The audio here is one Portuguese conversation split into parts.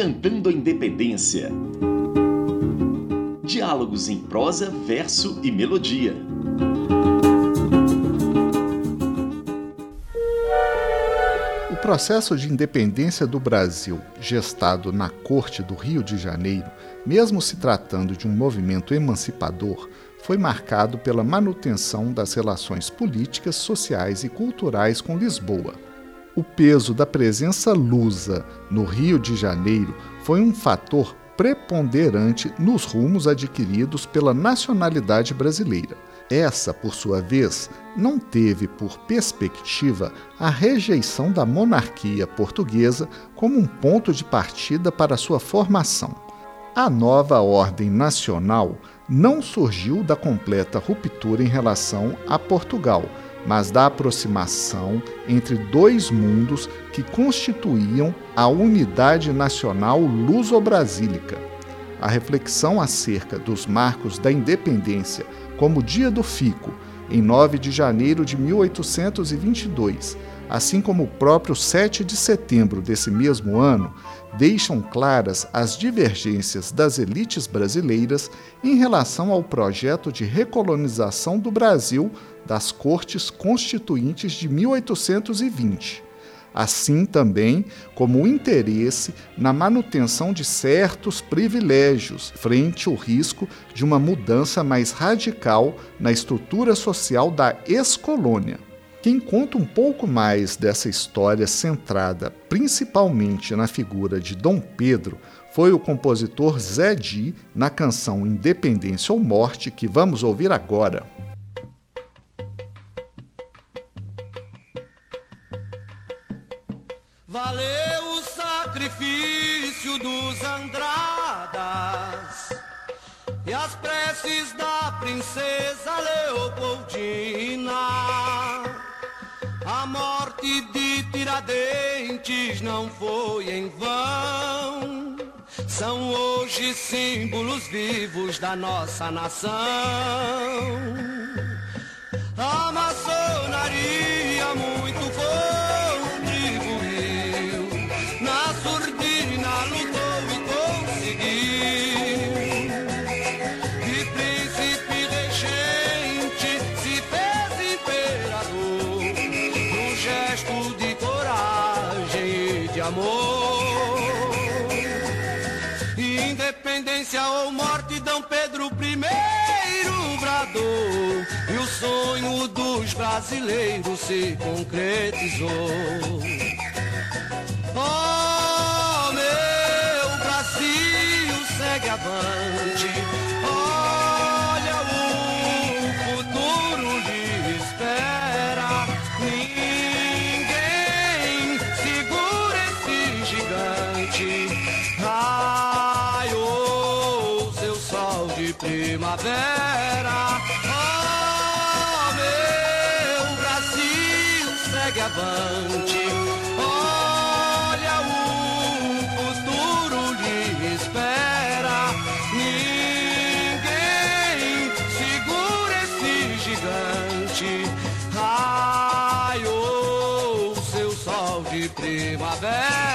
Cantando a Independência. Diálogos em prosa, verso e melodia. O processo de independência do Brasil, gestado na Corte do Rio de Janeiro, mesmo se tratando de um movimento emancipador, foi marcado pela manutenção das relações políticas, sociais e culturais com Lisboa. O peso da presença lusa no Rio de Janeiro foi um fator preponderante nos rumos adquiridos pela nacionalidade brasileira. Essa, por sua vez, não teve por perspectiva a rejeição da monarquia portuguesa como um ponto de partida para sua formação. A nova ordem nacional não surgiu da completa ruptura em relação a Portugal, mas da aproximação entre dois mundos que constituíam a unidade nacional luso-brasílica. A reflexão acerca dos marcos da independência, como o Dia do Fico, em 9 de janeiro de 1822, assim como o próprio 7 de setembro desse mesmo ano, deixam claras as divergências das elites brasileiras em relação ao projeto de recolonização do Brasil das Cortes Constituintes de 1820, assim também como o interesse na manutenção de certos privilégios frente ao risco de uma mudança mais radical na estrutura social da ex-colônia. Quem conta um pouco mais dessa história centrada principalmente na figura de Dom Pedro foi o compositor Zé Di na canção Independência ou Morte que vamos ouvir agora. Princesa Leopoldina. A morte de Tiradentes não foi em vão. São hoje símbolos vivos da nossa nação. Amor. Independência ou morte, Dom Pedro I bradou e o sonho dos brasileiros se concretizou. Oh, meu Brasil, segue avante. Gigante. Raiou seu sol de primavera. Oh, meu Brasil, segue avante. Olha, o futuro lhe espera. Ninguém segura esse gigante. Raiou seu sol de primavera.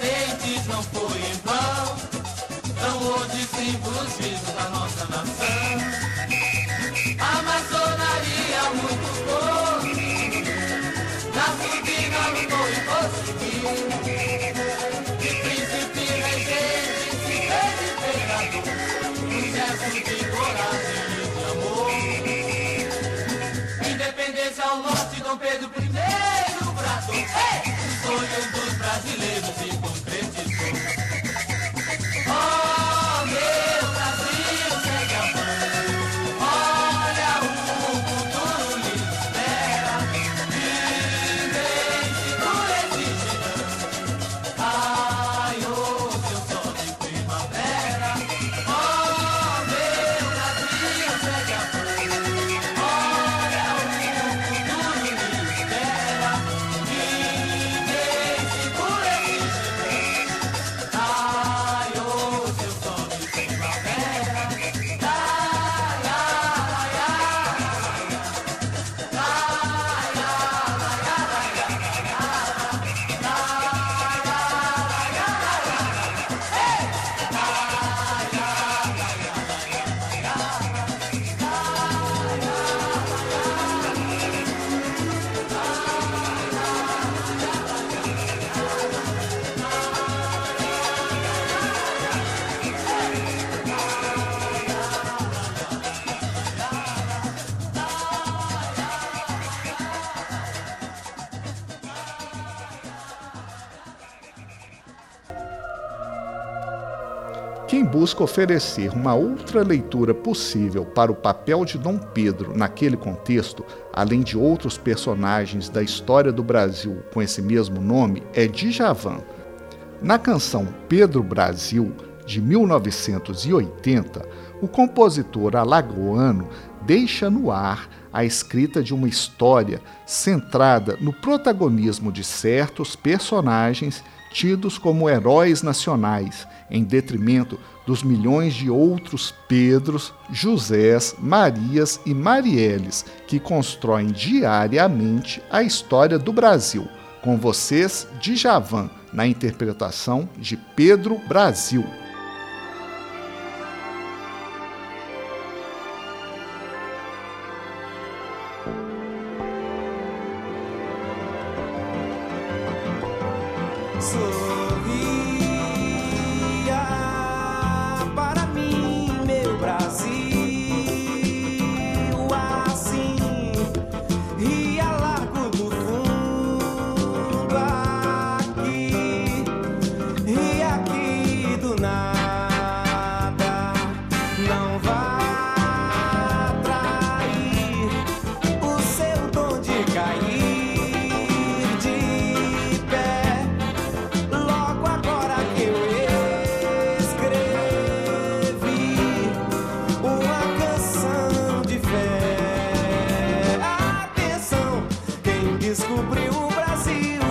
Não foi em vão. São hoje símbolos vivos da nossa nação. A maçonaria muito forte. Na surdina lutou e conseguiu. De príncipe regente se fez imperador. Um gesto de coragem e de amor. Independência ao norte, Dom Pedro I quem busca oferecer uma outra leitura possível para o papel de Dom Pedro naquele contexto, além de outros personagens da história do Brasil com esse mesmo nome, é Djavan. Na canção Pedro Brasil, de 1980, o compositor alagoano deixa no ar a escrita de uma história centrada no protagonismo de certos personagens tidos como heróis nacionais, em detrimento dos milhões de outros Pedros, Josés, Marias e Marielles que constroem diariamente a história do Brasil. Com vocês, Djavan, na interpretação de Pedro Brasil. sorria para mim, meu Brasil, assim ria largo do fundo aqui, e aqui do nada, não vai. descobri o Brasil.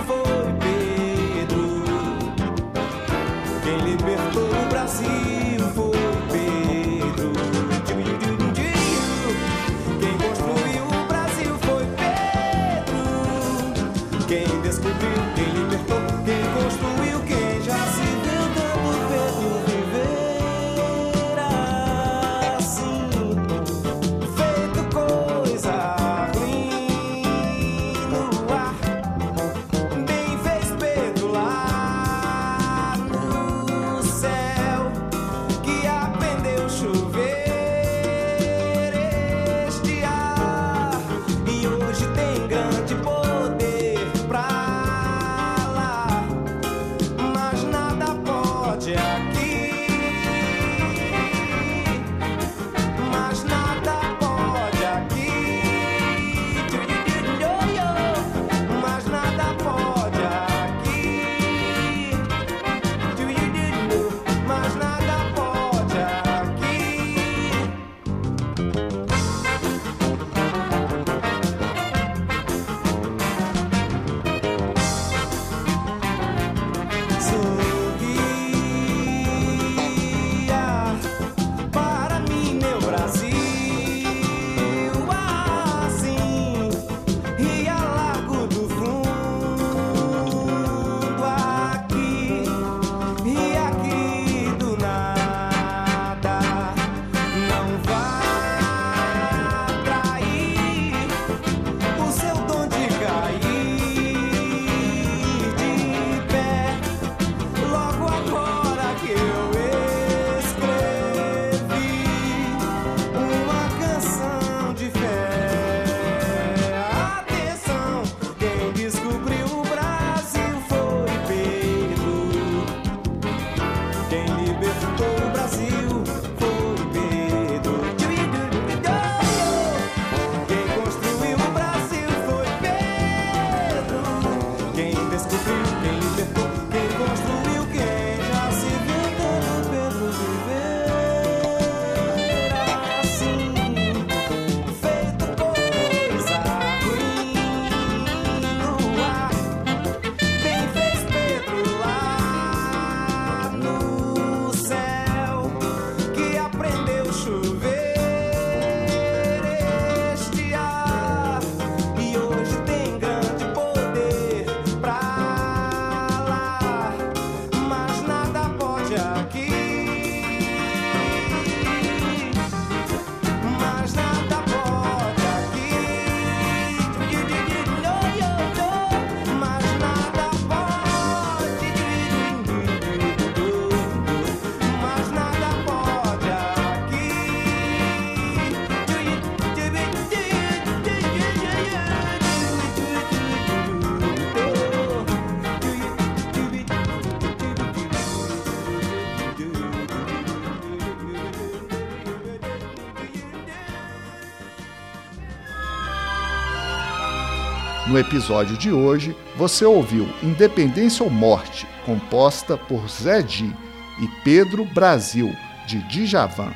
No episódio de hoje, você ouviu Independência ou Morte, composta por Zé Di e Pedro Brasil, de Djavan.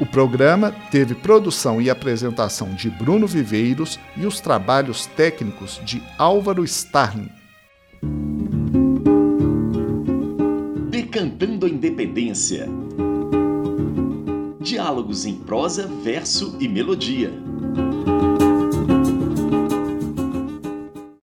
O programa teve produção e apresentação de Bruno Viveiros e os trabalhos técnicos de Álvaro Starling. Decantando a Independência. Diálogos em prosa, verso e melodia